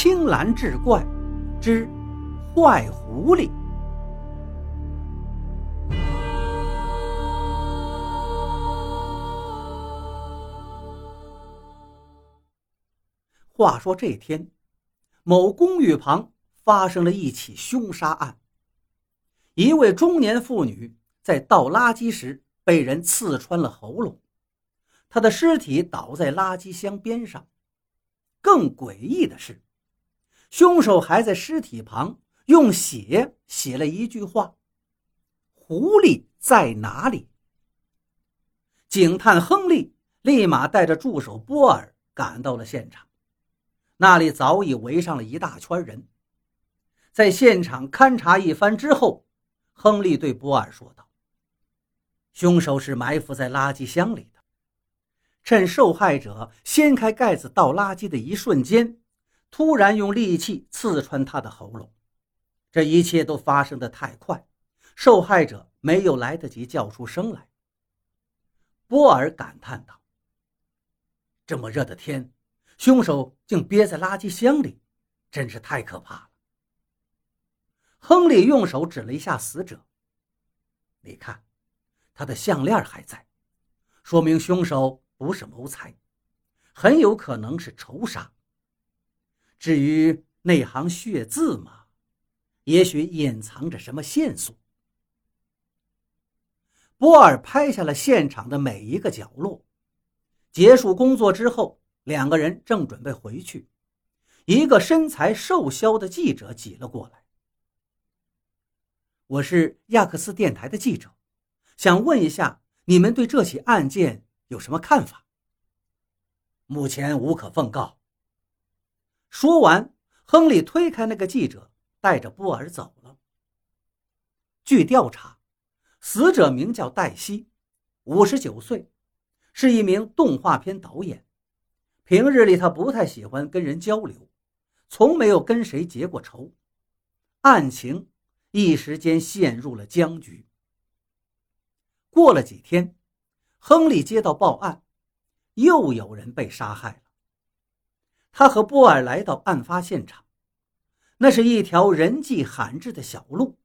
青蓝志怪之坏狐狸。话说这天，某公寓旁发生了一起凶杀案。一位中年妇女在倒垃圾时被人刺穿了喉咙，她的尸体倒在垃圾箱边上。更诡异的是，凶手还在尸体旁用血写了一句话：“狐狸在哪里？”警探亨利立马带着助手波尔赶到了现场。那里早已围上了一大圈人，在现场勘察一番之后，亨利对波尔说道：“凶手是埋伏在垃圾箱里的，趁受害者掀开盖子倒垃圾的一瞬间，突然用利器刺穿他的喉咙。这一切都发生的太快，受害者没有来得及叫出声来。”波尔感叹道：“这么热的天。”凶手竟憋在垃圾箱里，真是太可怕了。亨利用手指了一下死者，你看，他的项链还在，说明凶手不是谋财，很有可能是仇杀。至于那行血字嘛，也许隐藏着什么线索。波尔拍下了现场的每一个角落。结束工作之后。两个人正准备回去，一个身材瘦削的记者挤了过来。我是亚克斯电台的记者，想问一下，你们对这起案件有什么看法？目前无可奉告。说完，亨利推开那个记者，带着波尔走了。据调查，死者名叫黛西，五十九岁，是一名动画片导演。平日里他不太喜欢跟人交流，从没有跟谁结过仇，案情一时间陷入了僵局。过了几天，亨利接到报案，又有人被杀害了。他和波尔来到案发现场，那是一条人迹罕至的小路，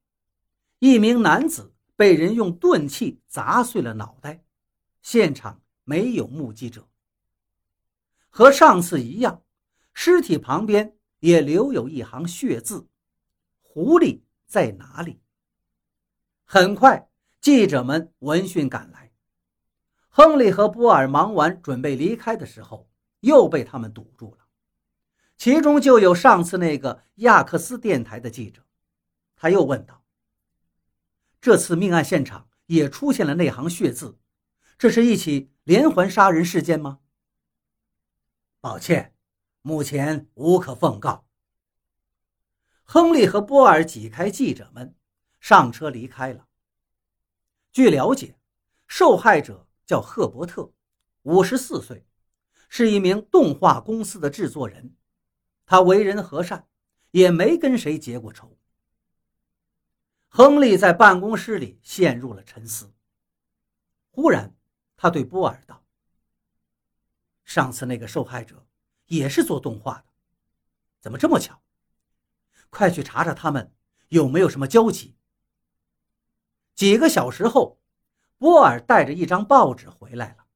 一名男子被人用钝器砸碎了脑袋，现场没有目击者。和上次一样，尸体旁边也留有一行血字：“狐狸在哪里？”很快，记者们闻讯赶来。亨利和波尔忙完准备离开的时候，又被他们堵住了。其中就有上次那个亚克斯电台的记者，他又问道：“这次命案现场也出现了那行血字，这是一起连环杀人事件吗？”抱歉，目前无可奉告。亨利和波尔挤开记者们，上车离开了。据了解，受害者叫赫伯特，五十四岁，是一名动画公司的制作人。他为人和善，也没跟谁结过仇。亨利在办公室里陷入了沉思。忽然，他对波尔道。上次那个受害者也是做动画的，怎么这么巧？快去查查他们有没有什么交集。几个小时后，波尔带着一张报纸回来了，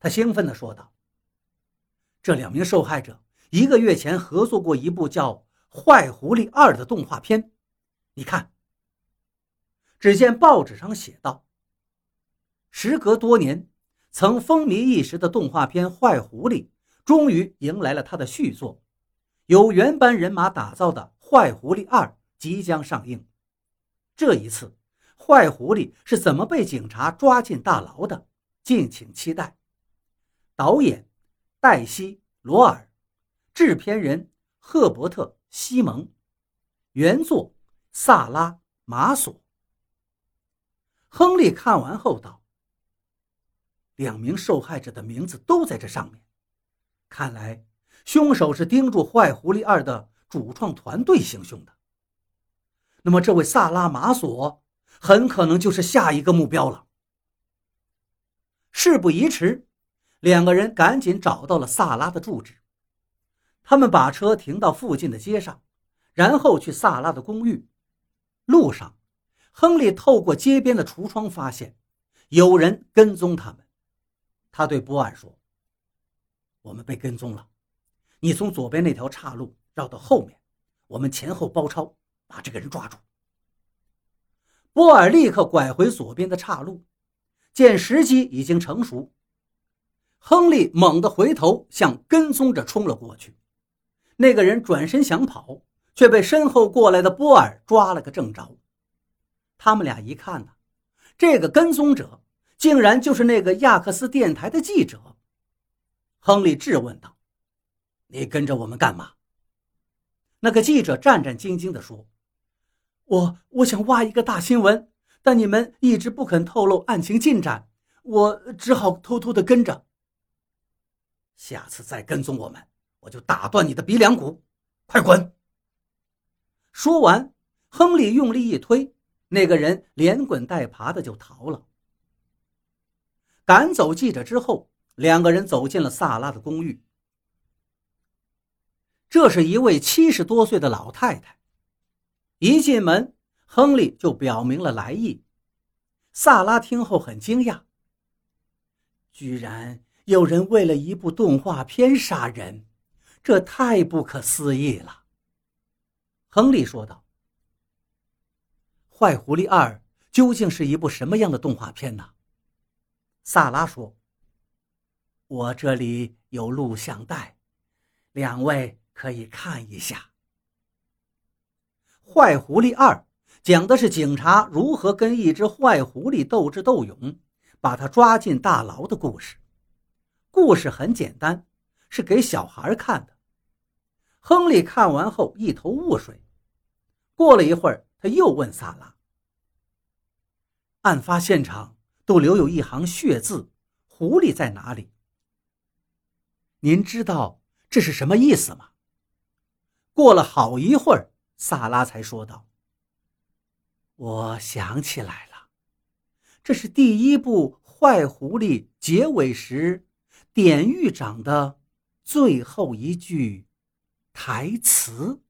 他兴奋地说道：“这两名受害者一个月前合作过一部叫《坏狐狸二》的动画片，你看。”只见报纸上写道：“时隔多年。”曾风靡一时的动画片《坏狐狸》终于迎来了它的续作，由原班人马打造的《坏狐狸二》即将上映。这一次，坏狐狸是怎么被警察抓进大牢的？敬请期待。导演：黛西·罗尔，制片人：赫伯特·西蒙，原作：萨拉·马索。亨利看完后道。两名受害者的名字都在这上面，看来凶手是盯住《坏狐狸二》的主创团队行凶的。那么，这位萨拉马索很可能就是下一个目标了。事不宜迟，两个人赶紧找到了萨拉的住址。他们把车停到附近的街上，然后去萨拉的公寓。路上，亨利透过街边的橱窗发现有人跟踪他们。他对波尔说：“我们被跟踪了，你从左边那条岔路绕到后面，我们前后包抄，把这个人抓住。”波尔立刻拐回左边的岔路，见时机已经成熟，亨利猛地回头向跟踪者冲了过去。那个人转身想跑，却被身后过来的波尔抓了个正着。他们俩一看呢，这个跟踪者竟然就是那个亚克斯电台的记者。亨利质问道：“你跟着我们干嘛？”那个记者战战兢兢地说。我我想挖一个大新闻，但你们一直不肯透露案情进展，我只好偷偷的跟着。下次再跟踪我们，我就打断你的鼻梁骨！快滚！说完，亨利用力一推，那个人连滚带爬的就逃了。赶走记者之后，两个人走进了萨拉的公寓。这是一位七十多岁的老太太。一进门，亨利就表明了来意。萨拉听后很惊讶，居然有人为了一部动画片杀人，这太不可思议了。亨利说道：“坏狐狸二究竟是一部什么样的动画片呢？”萨拉说：“我这里有录像带，两位可以看一下。”坏狐狸二讲的是警察如何跟一只坏狐狸斗智斗勇，把他抓进大牢的故事。故事很简单，是给小孩看的。亨利看完后一头雾水。过了一会儿，他又问萨拉：“案发现场都留有一行血字，狐狸在哪里？您知道这是什么意思吗？”过了好一会儿。萨拉才说道：“我想起来了，这是第一部《坏狐狸》结尾时，典狱长的最后一句台词。”